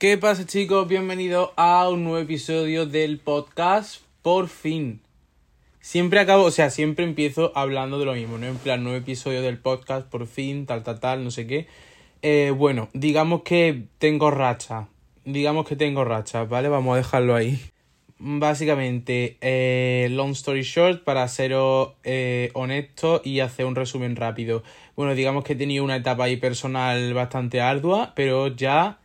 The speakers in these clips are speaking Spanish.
¿Qué pasa chicos? Bienvenidos a un nuevo episodio del podcast. Por fin. Siempre acabo, o sea, siempre empiezo hablando de lo mismo, ¿no? En plan, nuevo episodio del podcast, por fin, tal, tal, tal, no sé qué. Eh, bueno, digamos que tengo racha. Digamos que tengo racha, ¿vale? Vamos a dejarlo ahí. Básicamente, eh, long story short, para seros eh, honesto y hacer un resumen rápido. Bueno, digamos que he tenido una etapa ahí personal bastante ardua, pero ya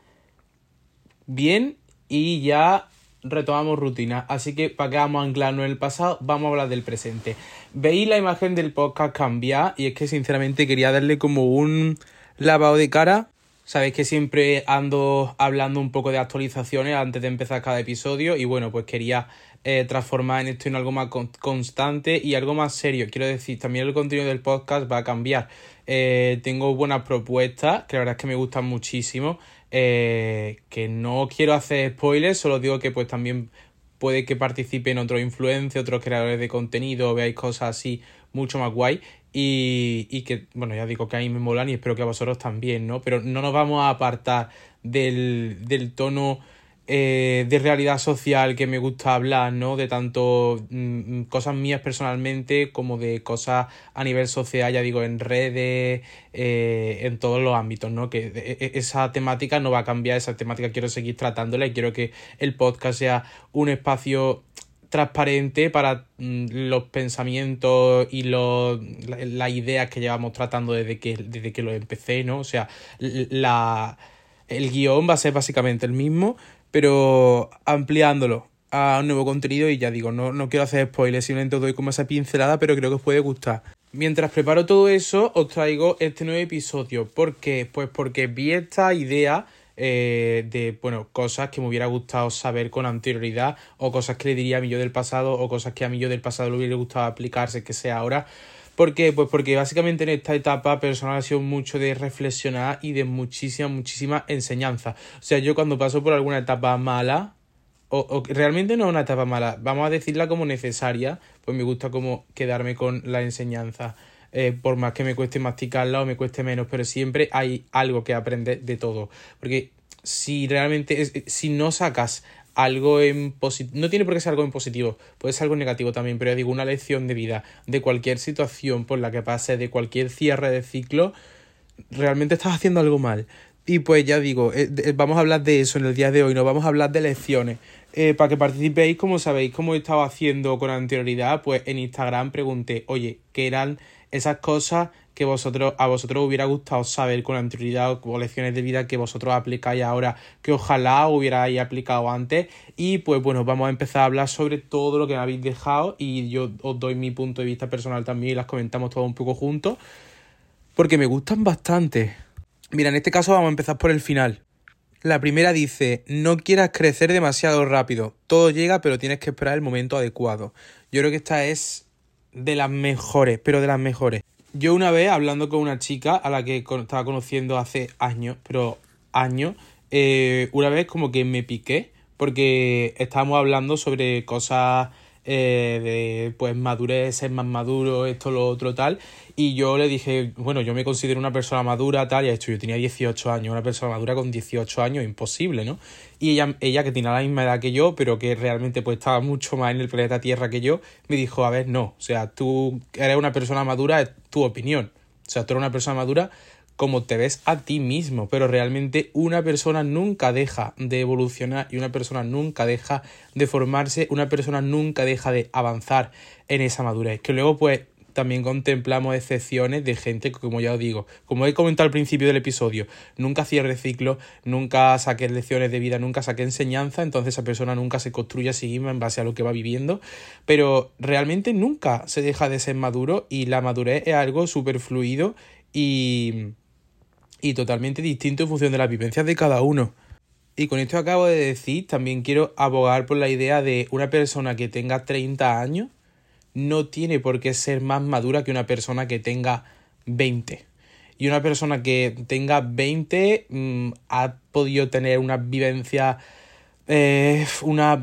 bien y ya retomamos rutina. Así que para que vamos a anclarnos en el pasado, vamos a hablar del presente. Veis la imagen del podcast cambiar y es que sinceramente quería darle como un lavado de cara. Sabéis que siempre ando hablando un poco de actualizaciones antes de empezar cada episodio y bueno, pues quería eh, transformar en esto en algo más constante y algo más serio. Quiero decir, también el contenido del podcast va a cambiar. Eh, tengo buenas propuestas, que la verdad es que me gustan muchísimo. Eh, que no quiero hacer spoilers, solo digo que pues también puede que participen otros influencers, otros creadores de contenido, veáis cosas así mucho más guay y, y que, bueno, ya digo que a mí me molan y espero que a vosotros también, ¿no? Pero no nos vamos a apartar del, del tono eh, de realidad social que me gusta hablar, ¿no? De tanto mm, cosas mías personalmente como de cosas a nivel social, ya digo, en redes, eh, en todos los ámbitos, ¿no? Que e, e, esa temática no va a cambiar, esa temática quiero seguir tratándola y quiero que el podcast sea un espacio transparente para mm, los pensamientos y los, las ideas que llevamos tratando desde que, desde que lo empecé, ¿no? O sea, la, el guion va a ser básicamente el mismo, pero ampliándolo a un nuevo contenido y ya digo, no, no quiero hacer spoilers, simplemente os doy como esa pincelada, pero creo que os puede gustar. Mientras preparo todo eso, os traigo este nuevo episodio. ¿Por qué? Pues porque vi esta idea eh, de, bueno, cosas que me hubiera gustado saber con anterioridad, o cosas que le diría a mi yo del pasado, o cosas que a mi yo del pasado le hubiera gustado aplicarse, que sea ahora. ¿Por qué? Pues porque básicamente en esta etapa personal ha sido mucho de reflexionar y de muchísima, muchísima enseñanza. O sea, yo cuando paso por alguna etapa mala, o, realmente no es una etapa mala, vamos a decirla como necesaria, pues me gusta como quedarme con la enseñanza. Eh, por más que me cueste masticarla o me cueste menos, pero siempre hay algo que aprender de todo. Porque si realmente, si no sacas algo en positivo, no tiene por qué ser algo en positivo, puede ser algo negativo también, pero digo, una lección de vida, de cualquier situación por la que pase, de cualquier cierre de ciclo, realmente estás haciendo algo mal. Y pues ya digo, eh, vamos a hablar de eso en el día de hoy, no vamos a hablar de lecciones. Eh, para que participéis, como sabéis, como he estado haciendo con anterioridad, pues en Instagram pregunté, oye, ¿qué eran esas cosas que vosotros, a vosotros hubiera gustado saber con anterioridad o lecciones de vida que vosotros aplicáis ahora que ojalá hubierais aplicado antes. Y pues bueno vamos a empezar a hablar sobre todo lo que me habéis dejado y yo os doy mi punto de vista personal también y las comentamos todo un poco juntos porque me gustan bastante. Mira en este caso vamos a empezar por el final. La primera dice, no quieras crecer demasiado rápido, todo llega pero tienes que esperar el momento adecuado. Yo creo que esta es de las mejores, pero de las mejores. Yo una vez hablando con una chica a la que estaba conociendo hace años, pero años, eh, una vez como que me piqué porque estábamos hablando sobre cosas eh, de pues madurez, ser más maduro, esto, lo otro, tal. Y yo le dije, bueno, yo me considero una persona madura, tal, y hecho, yo tenía 18 años, una persona madura con 18 años, imposible, ¿no? Y ella, ella que tiene la misma edad que yo, pero que realmente pues estaba mucho más en el planeta Tierra que yo, me dijo, a ver, no, o sea, tú eres una persona madura, es tu opinión. O sea, tú eres una persona madura como te ves a ti mismo, pero realmente una persona nunca deja de evolucionar y una persona nunca deja de formarse, una persona nunca deja de avanzar en esa madurez, que luego pues también contemplamos excepciones de gente que, como ya os digo, como he comentado al principio del episodio, nunca cierre ciclo, nunca saque lecciones de vida, nunca saque enseñanza, entonces esa persona nunca se construye a sí misma en base a lo que va viviendo, pero realmente nunca se deja de ser maduro y la madurez es algo súper fluido y y totalmente distinto en función de las vivencias de cada uno. Y con esto acabo de decir, también quiero abogar por la idea de una persona que tenga 30 años no tiene por qué ser más madura que una persona que tenga 20. Y una persona que tenga 20 mm, ha podido tener una vivencia eh, unos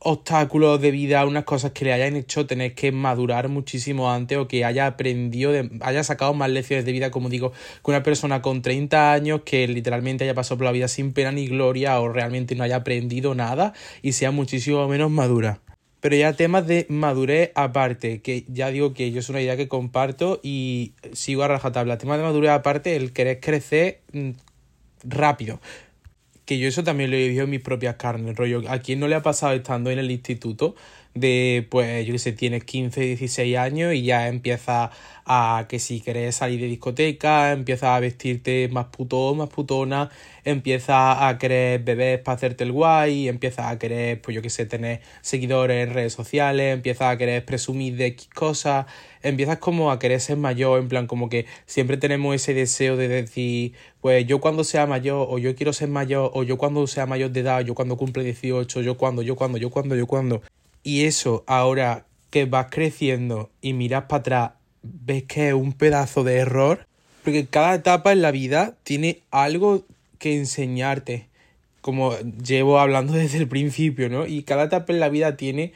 obstáculos de vida, unas cosas que le hayan hecho tener que madurar muchísimo antes o que haya aprendido, haya sacado más lecciones de vida, como digo, que una persona con 30 años que literalmente haya pasado por la vida sin pena ni gloria o realmente no haya aprendido nada y sea muchísimo menos madura. Pero ya temas de madurez aparte, que ya digo que yo es una idea que comparto y sigo a rajatabla. Temas de madurez aparte, el querer crecer mm, rápido que yo eso también lo he vivido en mis propias carnes, rollo. ¿A quién no le ha pasado estando en el instituto? De, pues, yo que sé, tienes 15, 16 años y ya empiezas a que si querés salir de discoteca, empiezas a vestirte más puto, más putona, empiezas a querer beber para hacerte el guay, empiezas a querer, pues yo que sé, tener seguidores en redes sociales, empiezas a querer presumir de X cosas, empiezas como a querer ser mayor, en plan como que siempre tenemos ese deseo de decir, pues yo cuando sea mayor, o yo quiero ser mayor, o yo cuando sea mayor de edad, yo cuando cumple 18, yo cuando, yo cuando, yo cuando, yo cuando. Y eso ahora que vas creciendo y miras para atrás, ves que es un pedazo de error, porque cada etapa en la vida tiene algo que enseñarte, como llevo hablando desde el principio, ¿no? Y cada etapa en la vida tiene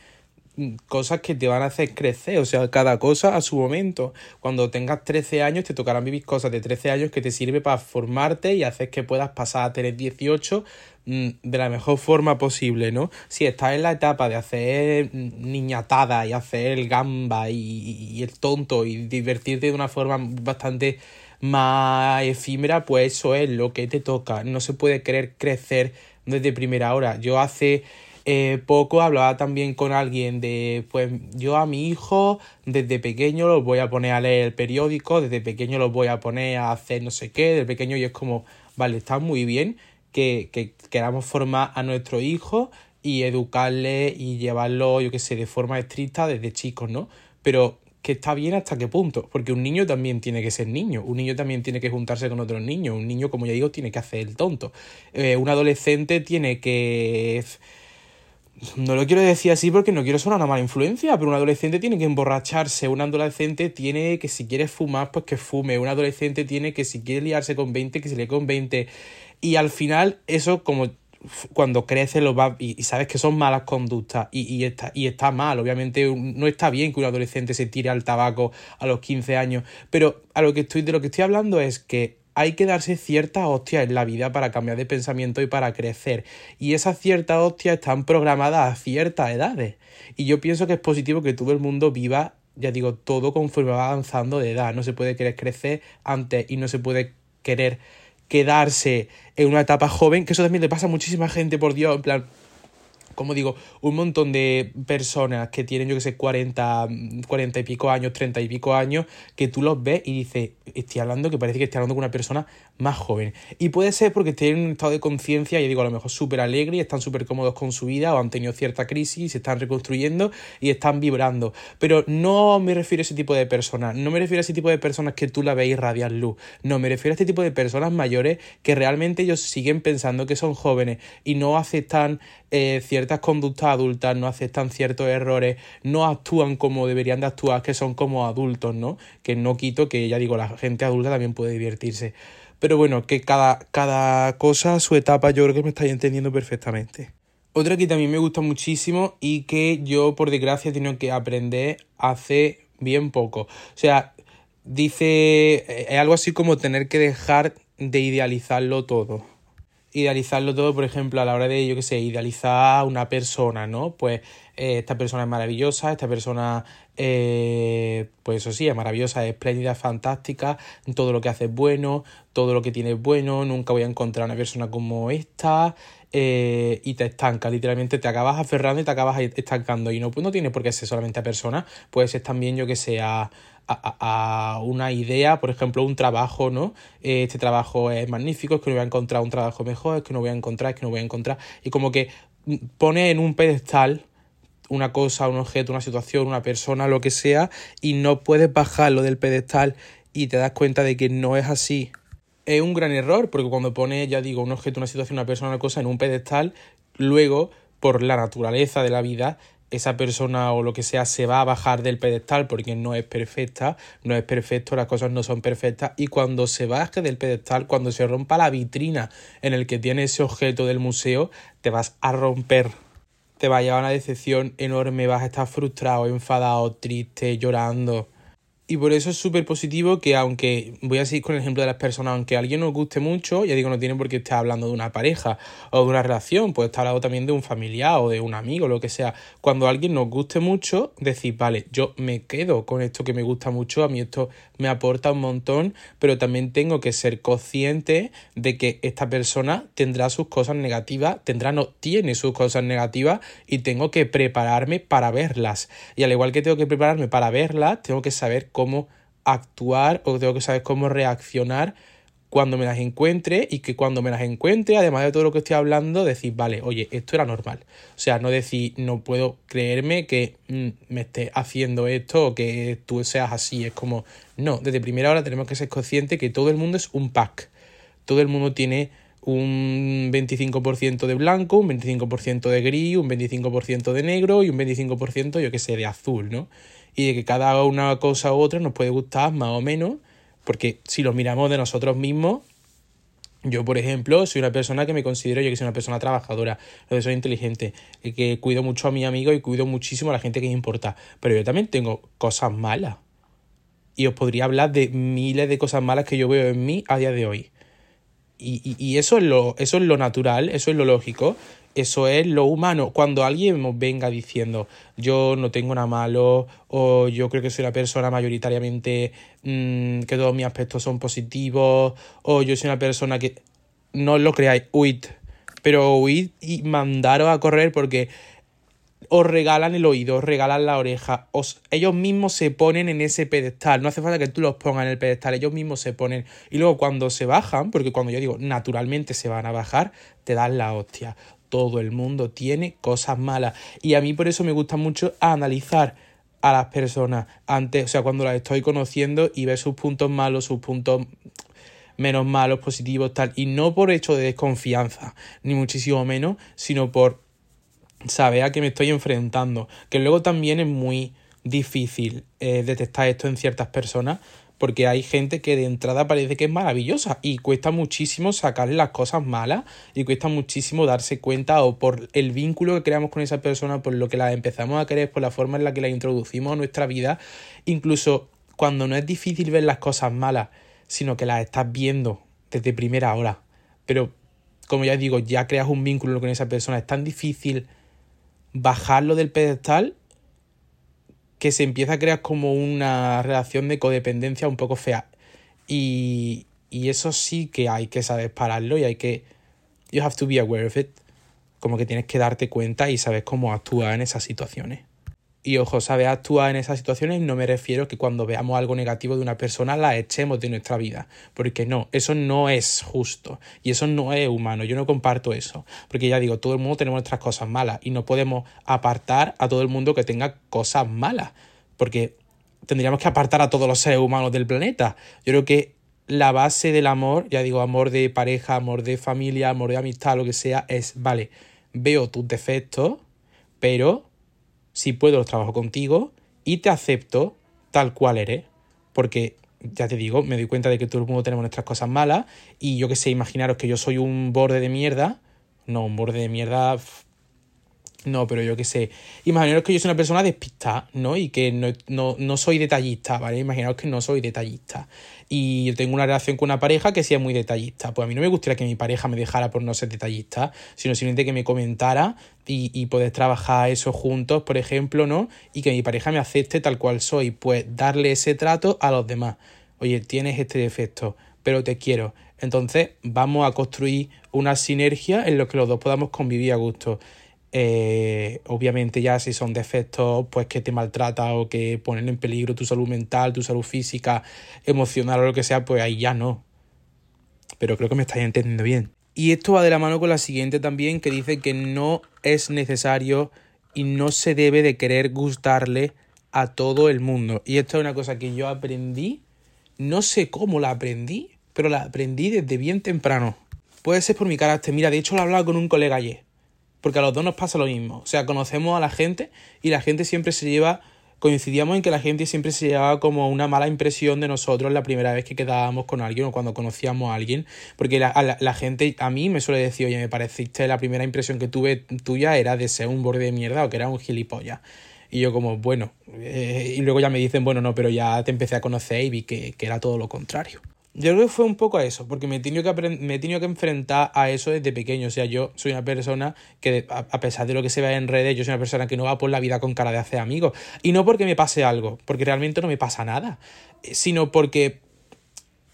cosas que te van a hacer crecer, o sea, cada cosa a su momento. Cuando tengas 13 años te tocarán vivir cosas de 13 años que te sirve para formarte y hacer que puedas pasar a tener 18 mm, de la mejor forma posible, ¿no? Si estás en la etapa de hacer niñatada y hacer el gamba y, el tonto y divertirte de una forma bastante más efímera, pues eso es lo que te toca. No se puede querer crecer desde primera hora. Yo hace eh, poco hablaba también con alguien de, pues yo a mi hijo desde pequeño los voy a poner a leer el periódico, desde pequeño los voy a poner a hacer no sé qué, desde pequeño y es como, vale, está muy bien que, que queramos formar a nuestro hijo y educarle y llevarlo, yo qué sé, de forma estricta desde chicos, ¿no? Pero que está bien hasta qué punto, porque un niño también tiene que ser niño, un niño también tiene que juntarse con otros niños, un niño, como ya digo, tiene que hacer el tonto, eh, un adolescente tiene que no lo quiero decir así porque no quiero ser una mala influencia, pero un adolescente tiene que emborracharse, un adolescente tiene que si quiere fumar, pues que fume, un adolescente tiene que si quiere liarse con 20, que se le con 20. Y al final eso como cuando crece lo va y, sabes que son malas conductas y, está, y está mal, obviamente no está bien que un adolescente se tire al tabaco a los 15 años, pero a lo que estoy de lo que estoy hablando es que hay que darse ciertas hostias en la vida para cambiar de pensamiento y para crecer. Y esas ciertas hostias están programadas a ciertas edades. Y yo pienso que es positivo que todo el mundo viva, ya digo, todo conforme va avanzando de edad. No se puede querer crecer antes y no se puede querer quedarse en una etapa joven, que eso también le pasa a muchísima gente, por Dios, en plan, como digo, un montón de personas que tienen, yo que sé, 40, 40 y pico años, 30 y pico años, que tú los ves y dices, estoy hablando que parece que estoy hablando con una persona más joven. Y puede ser porque estén en un estado de conciencia, y digo, a lo mejor súper alegre y están súper cómodos con su vida o han tenido cierta crisis, se están reconstruyendo y están vibrando. Pero no me refiero a ese tipo de personas, no me refiero a ese tipo de personas que tú la veis radiar luz, no, me refiero a este tipo de personas mayores que realmente ellos siguen pensando que son jóvenes y no aceptan eh, ciertas conductas adultas, no aceptan ciertos errores, no actúan como deberían de actuar, que son como adultos, ¿no? Que no quito que, ya digo, la gente adulta también puede divertirse. Pero bueno, que cada, cada cosa, su etapa, yo creo que me estáis entendiendo perfectamente. Otra que también me gusta muchísimo y que yo, por desgracia, he tenido que aprender hace bien poco. O sea, dice, es algo así como tener que dejar de idealizarlo todo idealizarlo todo, por ejemplo, a la hora de, yo qué sé, idealizar una persona, ¿no? Pues eh, esta persona es maravillosa, esta persona, eh, pues eso sí, es maravillosa, es espléndida, fantástica, todo lo que hace es bueno, todo lo que tiene es bueno, nunca voy a encontrar una persona como esta, eh, y te estanca, literalmente te acabas aferrando y te acabas estancando, y no, pues no tiene por qué ser solamente a persona, puede ser también, yo que a, una idea, por ejemplo, un trabajo, ¿no? Eh, este trabajo es magnífico, es que no voy a encontrar un trabajo mejor, es que no voy a encontrar, es que no voy a encontrar. Y como que pone en un pedestal una cosa, un objeto, una situación, una persona, lo que sea, y no puedes bajarlo del pedestal y te das cuenta de que no es así. Es un gran error, porque cuando pone, ya digo, un objeto, una situación, una persona, una cosa en un pedestal, luego, por la naturaleza de la vida, esa persona o lo que sea se va a bajar del pedestal porque no es perfecta, no es perfecto, las cosas no son perfectas y cuando se baje del pedestal, cuando se rompa la vitrina en el que tiene ese objeto del museo, te vas a romper. Te va a llevar una decepción enorme, vas a estar frustrado, enfadado, triste, llorando. Y por eso es súper positivo que aunque, voy a seguir con el ejemplo de las personas, aunque a alguien nos guste mucho, ya digo, no tiene por qué estar hablando de una pareja o de una relación, puede estar hablando también de un familiar o de un amigo, lo que sea. Cuando a alguien nos guste mucho, decir, vale, yo me quedo con esto que me gusta mucho, a mí esto me aporta un montón, pero también tengo que ser consciente de que esta persona tendrá sus cosas negativas, tendrá, no, tiene sus cosas negativas y tengo que prepararme para verlas. Y al igual que tengo que prepararme para verlas, tengo que saber cómo actuar o tengo que saber cómo reaccionar cuando me las encuentre y que cuando me las encuentre, además de todo lo que estoy hablando, decir, vale, oye, esto era normal. O sea, no decir, no puedo creerme que mm, me esté haciendo esto o que tú seas así. Es como, no, desde primera hora tenemos que ser conscientes que todo el mundo es un pack. Todo el mundo tiene un 25% de blanco, un 25% de gris, un 25% de negro y un 25%, yo que sé, de azul, ¿no? y de que cada una cosa u otra nos puede gustar más o menos, porque si lo miramos de nosotros mismos, yo, por ejemplo, soy una persona que me considero yo que soy una persona trabajadora, que soy inteligente, que cuido mucho a mi amigo y cuido muchísimo a la gente que importa. Pero yo también tengo cosas malas. Y os podría hablar de miles de cosas malas que yo veo en mí a día de hoy. Y, y, eso, es lo, eso es lo natural, eso es lo lógico. Eso es lo humano. Cuando alguien nos venga diciendo yo no tengo nada malo o yo creo que soy una persona mayoritariamente mmm, que todos mis aspectos son positivos o yo soy una persona que no lo creáis, huid. Pero huid y mandaros a correr porque os regalan el oído, os regalan la oreja, os, ellos mismos se ponen en ese pedestal, no hace falta que tú los pongas en el pedestal, ellos mismos se ponen y luego cuando se bajan, porque cuando yo digo naturalmente se van a bajar, te dan la hostia todo el mundo tiene cosas malas. Y a mí por eso me gusta mucho analizar a las personas antes, o sea, cuando las estoy conociendo y ver sus puntos malos, sus puntos menos malos, positivos, tal. Y no por hecho de desconfianza, ni muchísimo menos, sino por saber a qué me estoy enfrentando. Que luego también es muy difícil eh, detectar esto en ciertas personas porque hay gente que de entrada parece que es maravillosa y cuesta muchísimo sacarle las cosas malas y cuesta muchísimo darse cuenta o por el vínculo que creamos con esa persona, por lo que la empezamos a querer, por la forma en la que la introducimos a nuestra vida, incluso cuando no es difícil ver las cosas malas, sino que las estás viendo desde primera hora. Pero, como ya digo, ya creas un vínculo con esa persona, es tan difícil bajarlo del pedestal que se empieza a crear como una relación de codependencia un poco fea. Y, y eso sí que hay que saber pararlo y hay que... You have to be aware of it. Como que tienes que darte cuenta y saber cómo actuar en esas situaciones. Y ojo, saber actuar en esas situaciones no me refiero que cuando veamos algo negativo de una persona la echemos de nuestra vida. Porque no, eso no es justo. Y eso no es humano. Yo no comparto eso. Porque ya digo, todo el mundo tenemos nuestras cosas malas. Y no podemos apartar a todo el mundo que tenga cosas malas. Porque tendríamos que apartar a todos los seres humanos del planeta. Yo creo que la base del amor, ya digo, amor de pareja, amor de familia, amor de amistad, lo que sea, es, vale, veo tus defectos, pero si puedo los trabajo contigo y te acepto tal cual eres. Porque, ya te digo, me doy cuenta de que todo el mundo tenemos nuestras cosas malas y yo que sé, imaginaros que yo soy un borde de mierda. No, un borde de mierda no, pero yo qué sé. Imaginaros que yo soy una persona despistada, ¿no? Y que no, no, soy detallista, ¿vale? Imaginaros que no soy detallista. Y yo tengo una relación con una pareja que sí es muy detallista. Pues a mí no me gustaría que mi pareja me dejara por no ser detallista, sino simplemente que me comentara y, y poder trabajar eso juntos, por ejemplo, ¿no? Y que mi pareja me acepte tal cual soy. Pues darle ese trato a los demás. Oye, tienes este defecto, pero te quiero. Entonces vamos a construir una sinergia en la que los dos podamos convivir a gusto. Eh, obviamente ya si son defectos pues que te maltrata o que ponen en peligro tu salud mental, tu salud física, emocional o lo que sea, pues ahí ya no. Pero creo que me estáis entendiendo bien. Y esto va de la mano con la siguiente también, que dice que no es necesario y no se debe de querer gustarle a todo el mundo. Y esto es una cosa que yo aprendí, no sé cómo la aprendí, pero la aprendí desde bien temprano. Puede ser por mi carácter. Mira, de hecho lo hablaba con un colega ayer Porque a los dos nos pasa lo mismo. O sea, conocemos a la gente y la gente siempre se lleva coincidíamos en que la gente siempre se llevaba como una mala impresión de nosotros la primera vez que quedábamos con alguien o cuando conocíamos a alguien, porque la, la, gente a mí me suele decir, oye, me pareciste, la primera impresión que tuve tuya era de ser un borde de mierda o que era un gilipollas. Y yo como, bueno, eh, y luego ya me dicen, bueno, no, pero ya te empecé a conocer y vi que, que era todo lo contrario. Yo creo que fue un poco a eso, porque me he, tenido que me que enfrentar a eso desde pequeño. O sea, yo soy una persona que, a pesar de lo que se ve en redes, yo soy una persona que no va por la vida con cara de hacer amigos. Y no porque me pase algo, porque realmente no me pasa nada, sino porque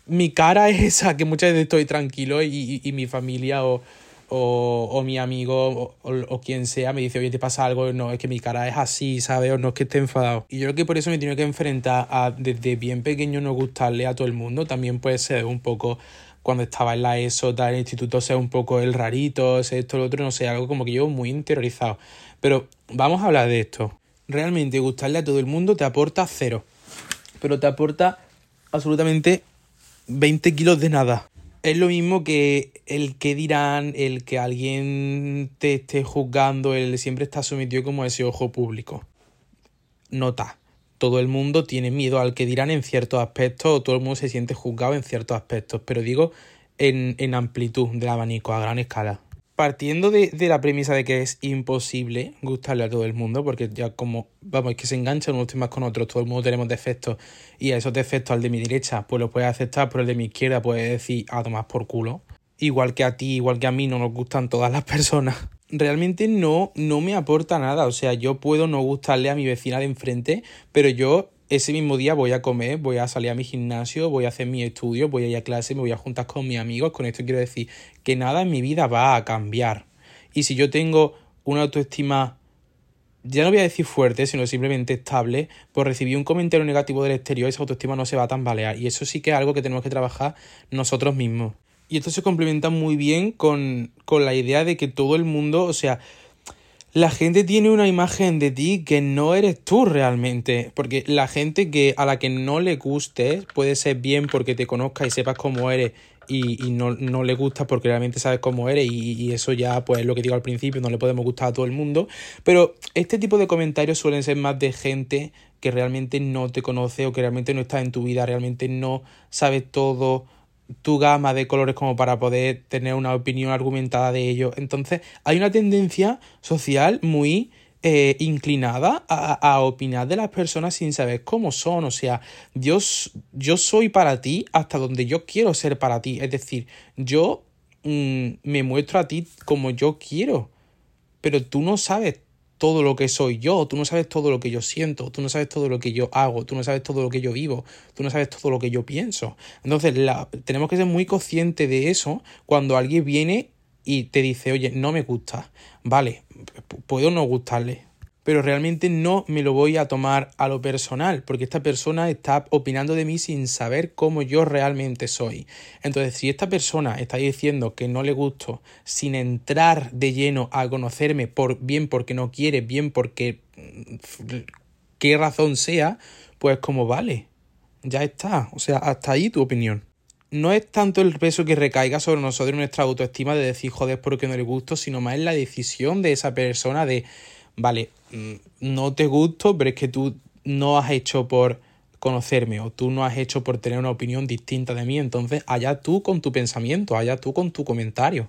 mi cara es esa, que muchas veces estoy tranquilo y, y mi familia o, o, o mi amigo o, o, quien sea me dice, oye, te pasa algo, no, es que mi cara es así, ¿sabes? O no es que esté enfadado. Y yo creo que por eso me he tenido que enfrentar a desde bien pequeño no gustarle a todo el mundo. También puede ser un poco cuando estaba en la ESO, tal, en el instituto, ser un poco el rarito, ser esto, lo otro, no sé, algo como que yo muy interiorizado. Pero vamos a hablar de esto. Realmente gustarle a todo el mundo te aporta cero. Pero te aporta absolutamente 20 kilos de nada es lo mismo que el que dirán, el que alguien te esté juzgando, el siempre está sometido como a ese ojo público. Nota, todo el mundo tiene miedo al que dirán en ciertos aspectos, o todo el mundo se siente juzgado en ciertos aspectos, pero digo en, en amplitud del abanico, a gran escala partiendo de, la premisa de que es imposible gustarle a todo el mundo, porque ya como, vamos, es que se enganchan unos temas con otros, todo el mundo tenemos defectos, y a esos defectos al de mi derecha, pues los puedes aceptar, pero el de mi izquierda puedes decir, a tomar por culo. Igual que a ti, igual que a mí, no nos gustan todas las personas. Realmente no, no me aporta nada, o sea, yo puedo no gustarle a mi vecina de enfrente, pero yo ese mismo día voy a comer, voy a salir a mi gimnasio, voy a hacer mi estudio, voy a ir a clase, me voy a juntar con mis amigos. Con esto quiero decir que nada en mi vida va a cambiar. Y si yo tengo una autoestima, ya no voy a decir fuerte, sino simplemente estable, por recibir un comentario negativo del exterior, esa autoestima no se va a tambalear. Y eso sí que es algo que tenemos que trabajar nosotros mismos. Y esto se complementa muy bien con, con la idea de que todo el mundo, o sea, la gente tiene una imagen de ti que no eres tú realmente. Porque la gente que a la que no le guste puede ser bien porque te conozca y sepas cómo eres y, y no, no, le gusta porque realmente sabes cómo eres y, y, eso ya, pues lo que digo al principio, no le podemos gustar a todo el mundo. Pero este tipo de comentarios suelen ser más de gente que realmente no te conoce o que realmente no está en tu vida, realmente no sabe todo tu gama de colores como para poder tener una opinión argumentada de ello. Entonces, hay una tendencia social muy eh, inclinada a, a, opinar de las personas sin saber cómo son. O sea, yo, yo soy para ti hasta donde yo quiero ser para ti. Es decir, yo mm, me muestro a ti como yo quiero. Pero tú no sabes todo lo que soy yo, tú no sabes todo lo que yo siento, tú no sabes todo lo que yo hago, tú no sabes todo lo que yo vivo, tú no sabes todo lo que yo pienso. Entonces, la, tenemos que ser muy conscientes de eso cuando alguien viene y te dice, oye, no me gusta, vale, puedo no gustarle, pero realmente no me lo voy a tomar a lo personal, porque esta persona está opinando de mí sin saber cómo yo realmente soy. Entonces, si esta persona está diciendo que no le gusto sin entrar de lleno a conocerme, por bien porque no quiere, bien porque mm, qué razón sea, pues como vale, ya está. O sea, hasta ahí tu opinión no es tanto el peso que recaiga sobre nosotros nuestra autoestima de decir joder porque no le gusto, sino más es la decisión de esa persona de vale, mm, no te gusto, pero es que tú no has hecho por conocerme o tú no has hecho por tener una opinión distinta de mí, entonces allá tú con tu pensamiento, allá tú con tu comentario.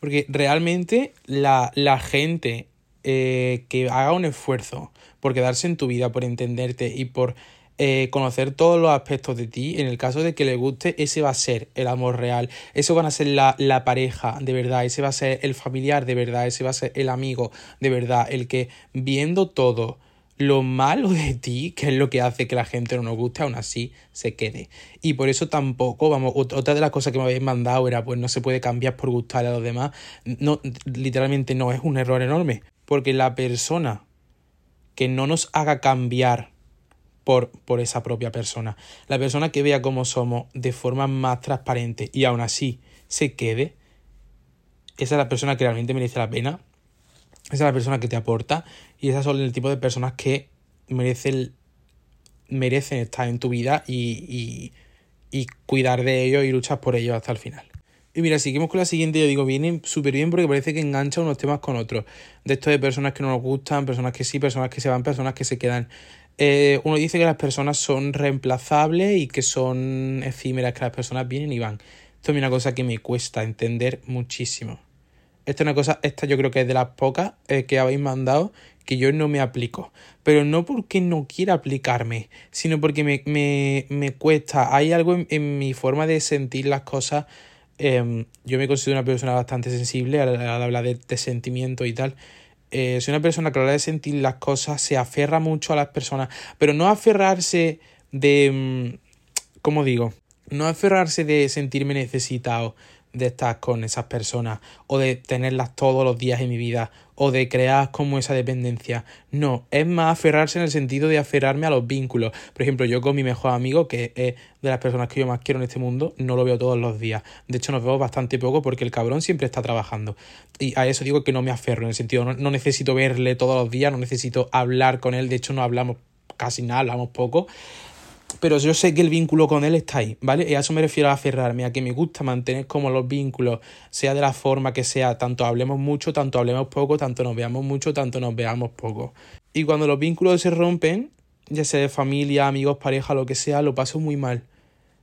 Porque realmente la, la gente eh, que haga un esfuerzo por quedarse en tu vida, por entenderte y por eh, conocer todos los aspectos de ti. En el caso de que le guste, ese va a ser el amor real. Eso van a ser la, la pareja de verdad. Ese va a ser el familiar de verdad. Ese va a ser el amigo de verdad. El que viendo todo lo malo de ti, que es lo que hace que la gente no nos guste, aún así se quede. Y por eso tampoco, vamos, otra de las cosas que me habéis mandado era, pues no se puede cambiar por gustar a los demás. No, literalmente no, es un error enorme. Porque la persona que no nos haga cambiar por, por esa propia persona. La persona que vea cómo somos de forma más transparente y aún así se quede, esa es la persona que realmente merece la pena. Esa es la persona que te aporta y esas son el tipo de personas que merecen, merecen estar en tu vida y, y, y cuidar de ellos y luchar por ellos hasta el final. Y mira, seguimos con la siguiente, yo digo, viene súper bien porque parece que engancha unos temas con otros. De esto de personas que no nos gustan, personas que sí, personas que se van, personas que se quedan. Eh, uno dice que las personas son reemplazables y que son efímeras, que las personas vienen y van. Esto es una cosa que me cuesta entender muchísimo. Esta es una cosa, esta yo creo que es de las pocas eh, que habéis mandado que yo no me aplico. Pero no porque no quiera aplicarme, sino porque me, me, me cuesta. Hay algo en, mi forma de sentir las cosas Em, yo me considero una persona bastante sensible al, hablar de, sentimiento y tal. Eh, soy una persona que a la hora de sentir las cosas se aferra mucho a las personas, pero no aferrarse de... Mm, ¿Cómo digo? No aferrarse de sentirme necesitado, de estar con esas personas o de tenerlas todos los días en mi vida o de crear como esa dependencia. No, es más aferrarse en el sentido de aferrarme a los vínculos. Por ejemplo, yo con mi mejor amigo, que es de las personas que yo más quiero en este mundo, no lo veo todos los días. De hecho, nos vemos bastante poco porque el cabrón siempre está trabajando. Y a eso digo que no me aferro, en el sentido, no, no necesito verle todos los días, no necesito hablar con él, de hecho no hablamos casi nada, hablamos poco pero yo sé que el vínculo con él está ahí, ¿vale? Y a eso me refiero a aferrarme, a que me gusta mantener como los vínculos, sea de la forma que sea, tanto hablemos mucho, tanto hablemos poco, tanto nos veamos mucho, tanto nos veamos poco. Y cuando los vínculos se rompen, ya sea de familia, amigos, pareja, lo que sea, lo paso muy mal.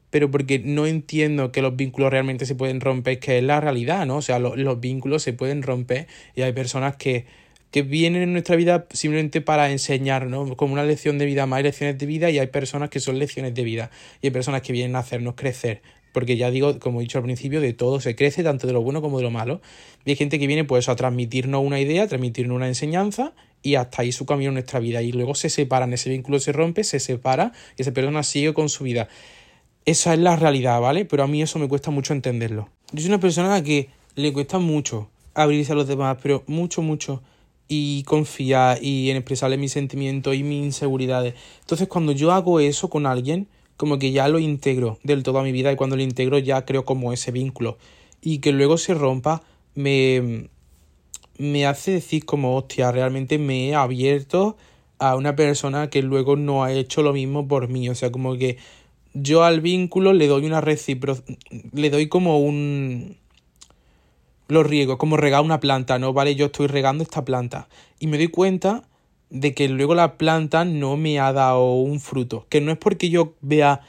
Pero porque no entiendo que los vínculos realmente se pueden romper, que es la realidad, ¿no? O sea, los vínculos se pueden romper y hay personas que que vienen en nuestra vida simplemente para enseñarnos, como una lección de vida, más hay lecciones de vida y hay personas que son lecciones de vida y hay personas que vienen a hacernos crecer. Porque ya digo, como he dicho al principio, de todo se crece, tanto de lo bueno como de lo malo. Y hay gente que viene pues a transmitirnos una idea, a transmitirnos una enseñanza y hasta ahí su camino en nuestra vida. Y luego se separan, ese vínculo se rompe, se separa y esa persona sigue con su vida. Esa es la realidad, ¿vale? Pero a mí eso me cuesta mucho entenderlo. Yo soy una persona a que le cuesta mucho abrirse a los demás, pero mucho, mucho y confiar y en expresarle mis sentimientos y mis inseguridades. Entonces cuando yo hago eso con alguien, como que ya lo integro del todo a mi vida y cuando lo integro ya creo como ese vínculo. Y que luego se rompa me, me hace decir como, hostia, realmente me he abierto a una persona que luego no ha hecho lo mismo por mí. O sea, como que yo al vínculo le doy una reciprocidad, le doy como un lo riego, como regar una planta, ¿no? Vale, yo estoy regando esta planta y me doy cuenta de que luego la planta no me ha dado un fruto, que no es porque yo vea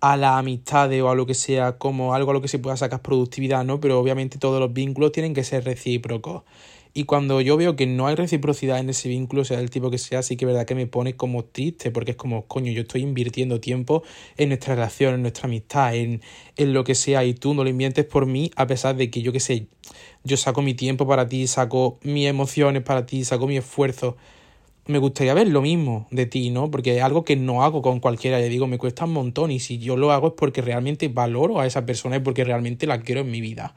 a la amistad o a lo que sea como algo a lo que se pueda sacar productividad, ¿no? Pero obviamente todos los vínculos tienen que ser recíprocos. Y cuando yo veo que no hay reciprocidad en ese vínculo, sea del tipo que sea, sí que es verdad que me pone como triste, porque es como, coño, yo estoy invirtiendo tiempo en nuestra relación, en nuestra amistad, en, en lo que sea, y tú no lo inviertes por mí, a pesar de que yo que sé, yo saco mi tiempo para ti, saco mis emociones para ti, saco mi esfuerzo. Me gustaría ver lo mismo de ti, ¿no? Porque es algo que no hago con cualquiera. Le digo, me cuesta un montón y si yo lo hago es porque realmente valoro a esa persona y porque realmente la quiero en mi vida.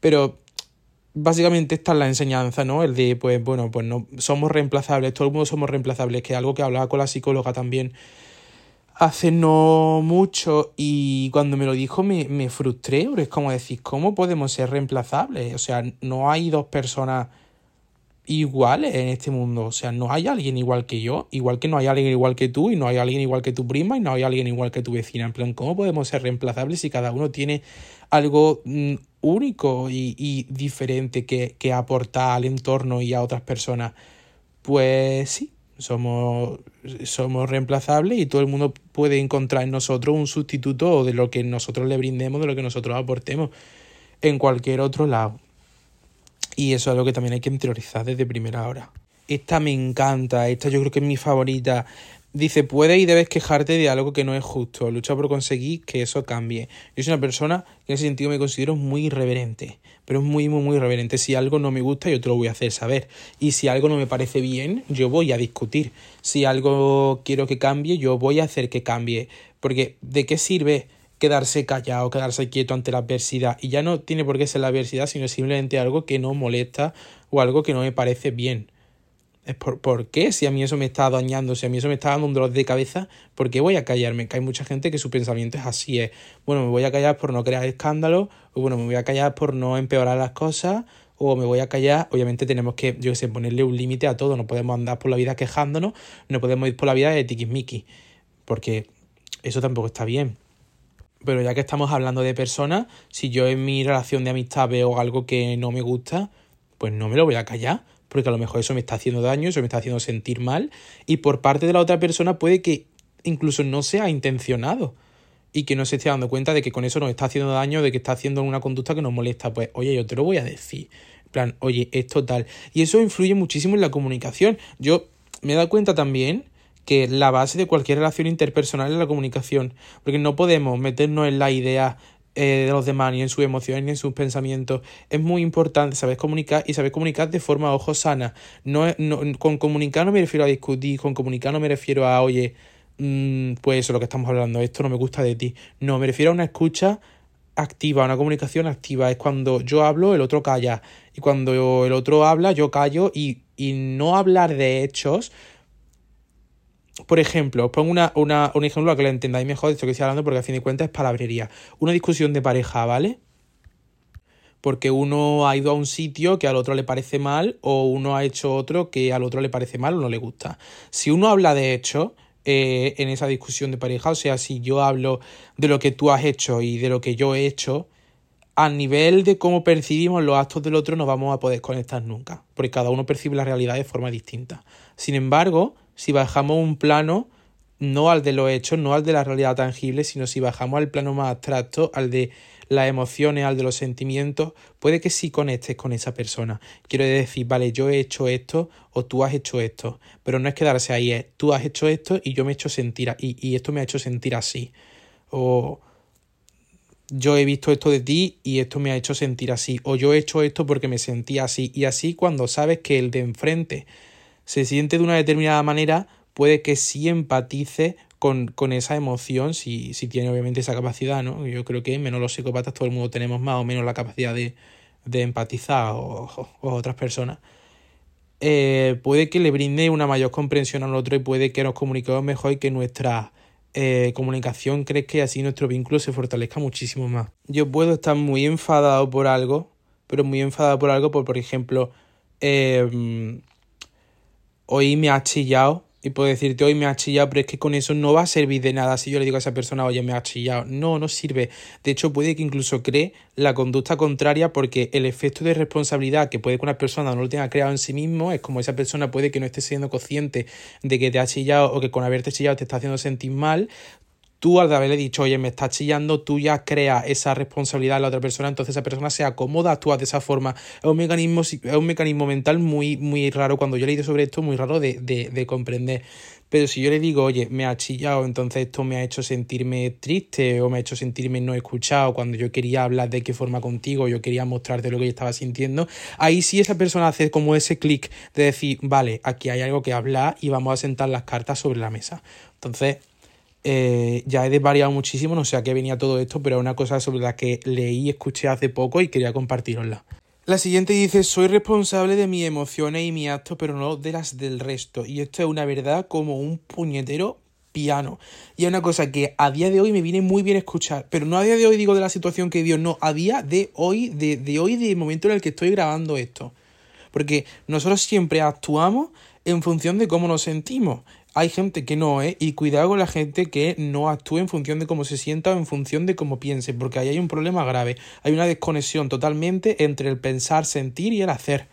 Pero básicamente esta es la enseñanza, ¿no? El de, pues bueno, pues no somos reemplazables, todo el mundo somos reemplazables, que es algo que hablaba con la psicóloga también hace no mucho y cuando me lo dijo me, me frustré, porque es como decir, ¿cómo podemos ser reemplazables? O sea, no hay dos personas iguales en este mundo, o sea, no hay alguien igual que yo, igual que no hay alguien igual que tú y no hay alguien igual que tu prima y no hay alguien igual que tu vecina, en plan, ¿cómo podemos ser reemplazables si cada uno tiene algo mm, único y, diferente que, que aportar al entorno y a otras personas. Pues sí, somos, somos reemplazables y todo el mundo puede encontrar en nosotros un sustituto de lo que nosotros le brindemos, de lo que nosotros aportemos en cualquier otro lado. Y eso es algo que también hay que interiorizar desde primera hora. Esta me encanta, esta yo creo que es mi favorita. Dice, puedes y debes quejarte de algo que no es justo, lucha por conseguir que eso cambie. Yo soy una persona que en ese sentido me considero muy irreverente, pero es muy, muy, muy irreverente. Si algo no me gusta, yo te lo voy a hacer saber. Y si algo no me parece bien, yo voy a discutir. Si algo quiero que cambie, yo voy a hacer que cambie. Porque ¿de qué sirve quedarse callado, quedarse quieto ante la adversidad? Y ya no tiene por qué ser la adversidad, sino simplemente algo que no molesta o algo que no me parece bien. Es por, ¿Por qué? Si a mí eso me está dañando, si a mí eso me está dando un dolor de cabeza, ¿por qué voy a callarme? Que hay mucha gente que su pensamiento es así, es, bueno, me voy a callar por no crear escándalo, o bueno, me voy a callar por no empeorar las cosas, o me voy a callar, obviamente tenemos que, yo sé, ponerle un límite a todo, no podemos andar por la vida quejándonos, no podemos ir por la vida de tiquismiqui, porque eso tampoco está bien. Pero ya que estamos hablando de personas, si yo en mi relación de amistad veo algo que no me gusta, pues no me lo voy a callar, porque a lo mejor eso me está haciendo daño, eso me está haciendo sentir mal, y por parte de la otra persona puede que incluso no sea intencionado y que no se esté dando cuenta de que con eso nos está haciendo daño, de que está haciendo una conducta que nos molesta. Pues, oye, yo te lo voy a decir. En plan, oye, es total. Y eso influye muchísimo en la comunicación. Yo me he dado cuenta también que la base de cualquier relación interpersonal es la comunicación, porque no podemos meternos en la idea eh, de los demás, ni en sus emociones, ni en sus pensamientos. Es muy importante saber comunicar y saber comunicar de forma ojo sana. No, no, con comunicar no me refiero a discutir, con comunicar no me refiero a, oye, mmm, pues eso es lo que estamos hablando, esto no me gusta de ti. No, me refiero a una escucha activa, una comunicación activa. Es cuando yo hablo, el otro calla. Y cuando el otro habla, yo callo y, y no hablar de hechos por ejemplo, os pongo una, un ejemplo para que lo entendáis mejor de esto que estoy hablando, porque a fin de cuentas es palabrería. Una discusión de pareja, ¿vale? Porque uno ha ido a un sitio que al otro le parece mal, o uno ha hecho otro que al otro le parece mal o no le gusta. Si uno habla de hecho eh, en esa discusión de pareja, o sea, si yo hablo de lo que tú has hecho y de lo que yo he hecho, a nivel de cómo percibimos los actos del otro no vamos a poder conectar nunca, porque cada uno percibe la realidad de forma distinta. Sin embargo, si bajamos un plano, no al de los hechos, no al de la realidad tangible, sino si bajamos al plano más abstracto, al de las emociones, al de los sentimientos, puede que sí conectes con esa persona. Quiero decir, vale, yo he hecho esto o tú has hecho esto, pero no es quedarse ahí, es tú has hecho esto y yo me he hecho sentir, y, y esto me ha hecho sentir así. O yo he visto esto de ti y esto me ha hecho sentir así. O yo he hecho esto porque me sentía así. Y así cuando sabes que el de enfrente se siente de una determinada manera, puede que sí empatice con, con esa emoción, si, si, tiene obviamente esa capacidad, ¿no? Yo creo que menos los psicópatas todo el mundo tenemos más o menos la capacidad de, de empatizar o, o, otras personas. Eh, puede que le brinde una mayor comprensión al otro y puede que nos comuniquemos mejor y que nuestra eh, comunicación crezca y así nuestro vínculo se fortalezca muchísimo más. Yo puedo estar muy enfadado por algo, pero muy enfadado por algo, por, por ejemplo, eh, hoy me ha chillado y puedo decirte hoy me ha chillado, pero es que con eso no va a servir de nada si yo le digo a esa persona, oye, me ha chillado. No, no sirve. De hecho, puede que incluso cree la conducta contraria porque el efecto de responsabilidad que puede que una persona no lo tenga creado en sí mismo es como esa persona puede que no esté siendo consciente de que te ha chillado o que con haberte chillado te está haciendo sentir mal, tú al haberle dicho, oye, me estás chillando, tú ya creas esa responsabilidad en la otra persona, entonces esa persona se acomoda, actúa de esa forma. Es un mecanismo, es un mecanismo mental muy, muy raro. Cuando yo leído sobre esto, muy raro de, de, de comprender. Pero si yo le digo, oye, me ha chillado, entonces esto me ha hecho sentirme triste o me ha hecho sentirme no escuchado cuando yo quería hablar de qué forma contigo, yo quería mostrarte lo que yo estaba sintiendo, ahí sí esa persona hace como ese clic de decir, vale, aquí hay algo que hablar y vamos a sentar las cartas sobre la mesa. Entonces, eh, ya he desvariado muchísimo, no sé a qué venía todo esto, pero es una cosa sobre la que leí y escuché hace poco y quería compartirosla. La siguiente dice, soy responsable de mis emociones y mis actos, pero no de las del resto. Y esto es una verdad como un puñetero piano. Y es una cosa que a día de hoy me viene muy bien escuchar, pero no a día de hoy digo de la situación que dio, no, a día de hoy, de, de hoy, del momento en el que estoy grabando esto. Porque nosotros siempre actuamos en función de cómo nos sentimos hay gente que no, ¿eh? Y cuidado con la gente que no actúe en función de cómo se sienta o en función de cómo piense, porque ahí hay un problema grave. Hay una desconexión totalmente entre el pensar, sentir y el hacer.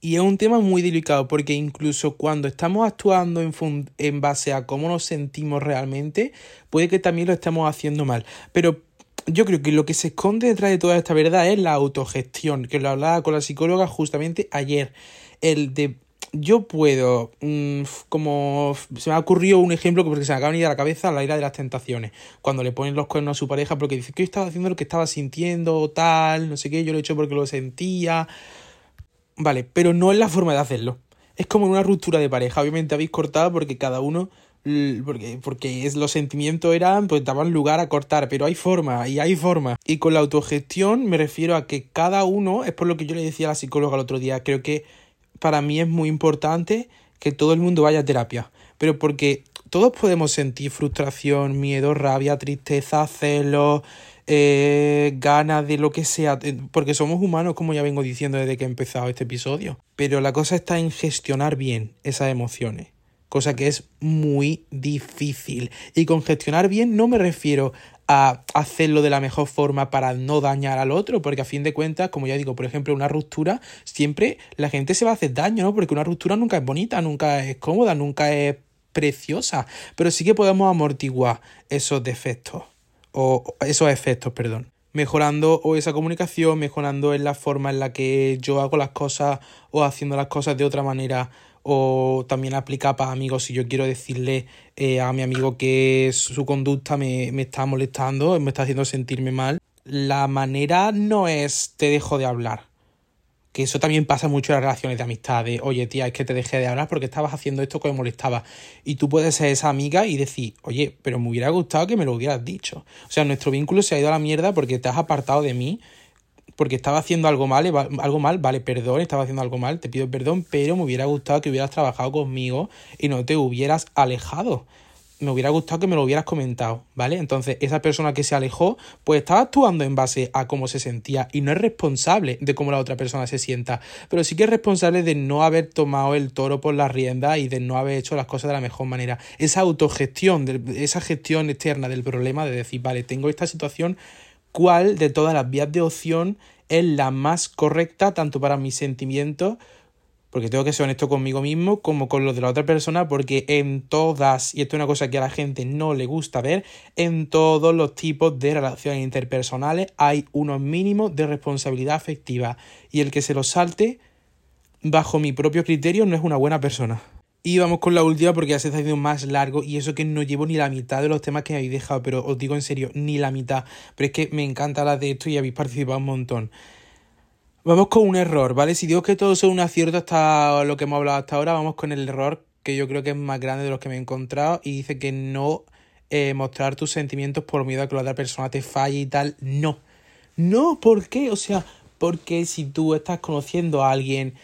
Y es un tema muy delicado porque incluso cuando estamos actuando en, en base a cómo nos sentimos realmente, puede que también lo estemos haciendo mal. Pero yo creo que lo que se esconde detrás de toda esta verdad es la autogestión, que lo hablaba con la psicóloga justamente ayer. El de yo puedo, mm, como se me ha ocurrido un ejemplo porque se me acaba de venir a la cabeza la ira de las tentaciones, cuando le ponen los cuernos a su pareja porque dice que yo estaba haciendo lo que estaba sintiendo, tal, no sé qué, yo lo he hecho porque lo sentía. Vale, pero no es la forma de hacerlo. Es como una ruptura de pareja. Obviamente habéis cortado porque cada uno porque, porque es, los sentimientos eran, pues daban lugar a cortar, pero hay forma, y hay forma. Y con la autogestión me refiero a que cada uno, es por lo que yo le decía a la psicóloga el otro día, creo que para mí es muy importante que todo el mundo vaya a terapia, pero porque todos podemos sentir frustración, miedo, rabia, tristeza, celos, eh, ganas de lo que sea, eh, porque somos humanos, como ya vengo diciendo desde que he empezado este episodio. Pero la cosa está en gestionar bien esas emociones. Cosa que es muy difícil. Y con gestionar bien no me refiero a hacerlo de la mejor forma para no dañar al otro, porque a fin de cuentas, como ya digo, por ejemplo, una ruptura, siempre la gente se va a hacer daño, ¿no? Porque una ruptura nunca es bonita, nunca es cómoda, nunca es preciosa, pero sí que podemos amortiguar esos defectos, o esos efectos, perdón mejorando o esa comunicación, mejorando en la forma en la que yo hago las cosas o haciendo las cosas de otra manera o también aplica para amigos si yo quiero decirle eh, a mi amigo que su conducta me, me está molestando, me está haciendo sentirme mal. La manera no es te dejo de hablar. Que eso también pasa mucho en las relaciones de amistad. Oye, tía, es que te dejé de hablar porque estabas haciendo esto que me molestaba. Y tú puedes ser esa amiga y decir, oye, pero me hubiera gustado que me lo hubieras dicho. O sea, nuestro vínculo se ha ido a la mierda porque te has apartado de mí porque estaba haciendo algo mal, algo mal, vale, perdón, estaba haciendo algo mal, te pido perdón, pero me hubiera gustado que hubieras trabajado conmigo y no te hubieras alejado. Me hubiera gustado que me lo hubieras comentado, ¿vale? Entonces, esa persona que se alejó, pues estaba actuando en base a cómo se sentía y no es responsable de cómo la otra persona se sienta, pero sí que es responsable de no haber tomado el toro por la rienda y de no haber hecho las cosas de la mejor manera. Esa autogestión, esa gestión externa del problema de decir, vale, tengo esta situación, cuál de todas las vías de opción es la más correcta tanto para mis sentimientos, porque tengo que ser honesto conmigo mismo, como con los de la otra persona, porque en todas, y esto es una cosa que a la gente no le gusta ver, en todos los tipos de relaciones interpersonales hay unos mínimos de responsabilidad afectiva, y el que se los salte, bajo mi propio criterio, no es una buena persona. Y vamos con la última porque ya se está haciendo más largo y eso que no llevo ni la mitad de los temas que habéis dejado, pero os digo en serio, ni la mitad. Pero es que me encanta la de esto y habéis participado un montón. Vamos con un error, ¿vale? Si digo que todo son un acierto hasta lo que hemos hablado hasta ahora, vamos con el error que yo creo que es más grande de los que me he encontrado y dice que no eh, mostrar tus sentimientos por miedo a que la otra persona te falle y tal. No. No, ¿por qué? O sea, porque si tú estás conociendo a alguien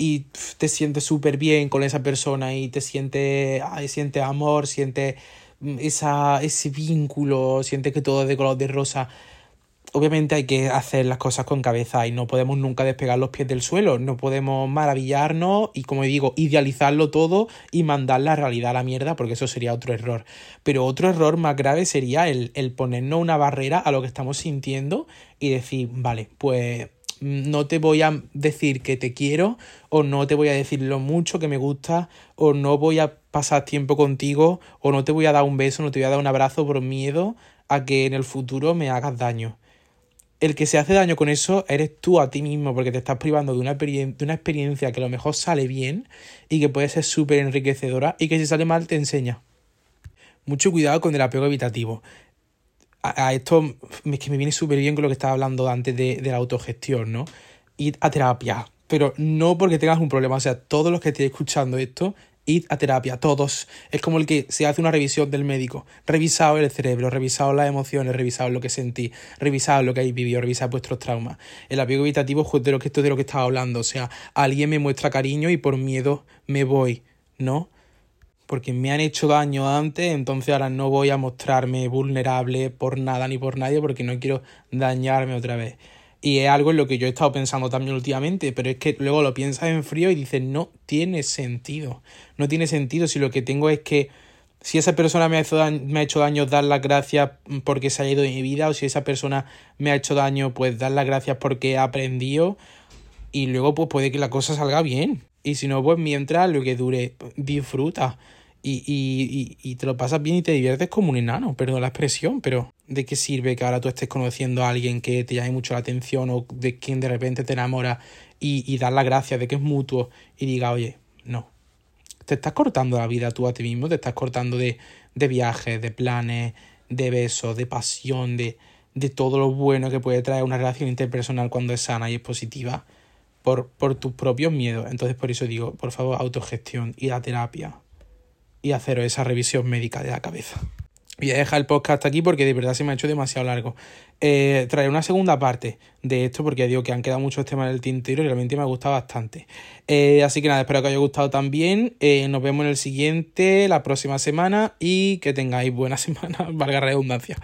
y te sientes súper bien con esa persona y te sientes, siente amor, sientes mm, esa, ese vínculo, sientes que todo es de color de rosa. Obviamente hay que hacer las cosas con cabeza y no podemos nunca despegar los pies del suelo, no podemos maravillarnos y como digo, idealizarlo todo y mandar la realidad a la mierda porque eso sería otro error. Pero otro error más grave sería el, el ponernos una barrera a lo que estamos sintiendo y decir, vale, pues no te voy a decir que te quiero o no te voy a decir lo mucho que me gusta o no voy a pasar tiempo contigo o no te voy a dar un beso, no te voy a dar un abrazo por miedo a que en el futuro me hagas daño. El que se hace daño con eso eres tú a ti mismo porque te estás privando de una, de una experiencia que a lo mejor sale bien y que puede ser súper enriquecedora y que si sale mal te enseña. Mucho cuidado con el apego evitativo a, esto es que me viene súper bien con lo que estaba hablando antes de, la autogestión, ¿no? Ir a terapia, pero no porque tengas un problema, o sea, todos los que estéis escuchando esto, id a terapia, todos. Es como el que se hace una revisión del médico. Revisado el cerebro, revisado las emociones, revisado lo que sentí, revisado lo que habéis vivido, revisado vuestros traumas. El apego evitativo es de lo que esto de lo que estaba hablando. O sea, alguien me muestra cariño y por miedo me voy, ¿no? Porque me han hecho daño antes, entonces ahora no voy a mostrarme vulnerable por nada ni por nadie porque no quiero dañarme otra vez. Y es algo en lo que yo he estado pensando también últimamente, pero es que luego lo piensas en frío y dices, no tiene sentido. No tiene sentido si lo que tengo es que si esa persona me ha hecho daño, dar las gracias porque se ha ido de mi vida, o si esa persona me ha hecho daño, pues dar las gracias porque ha aprendido y luego pues puede que la cosa salga bien. Y si no, pues mientras lo que dure, disfruta y, y, y, te lo pasas bien y te diviertes como un enano, perdón la expresión, pero ¿de qué sirve que ahora tú estés conociendo a alguien que te llame mucho la atención o de quien de repente te enamora y, y dar las gracias de que es mutuo y diga, oye, no? Te estás cortando la vida tú a ti mismo, te estás cortando de, de viajes, de planes, de besos, de pasión, de, de todo lo bueno que puede traer una relación interpersonal cuando es sana y es positiva por, por tus propios miedos. Entonces por eso digo, por favor, autogestión y la terapia y haceros esa revisión médica de la cabeza. Voy a dejar el podcast aquí porque de verdad se me ha hecho demasiado largo. Eh, traeré una segunda parte de esto porque digo que han quedado muchos temas en el tintero y realmente me ha gustado bastante. Eh, así que nada, espero que os haya gustado también. Eh, nos vemos en el siguiente, la próxima semana y que tengáis buena semana, valga redundancia.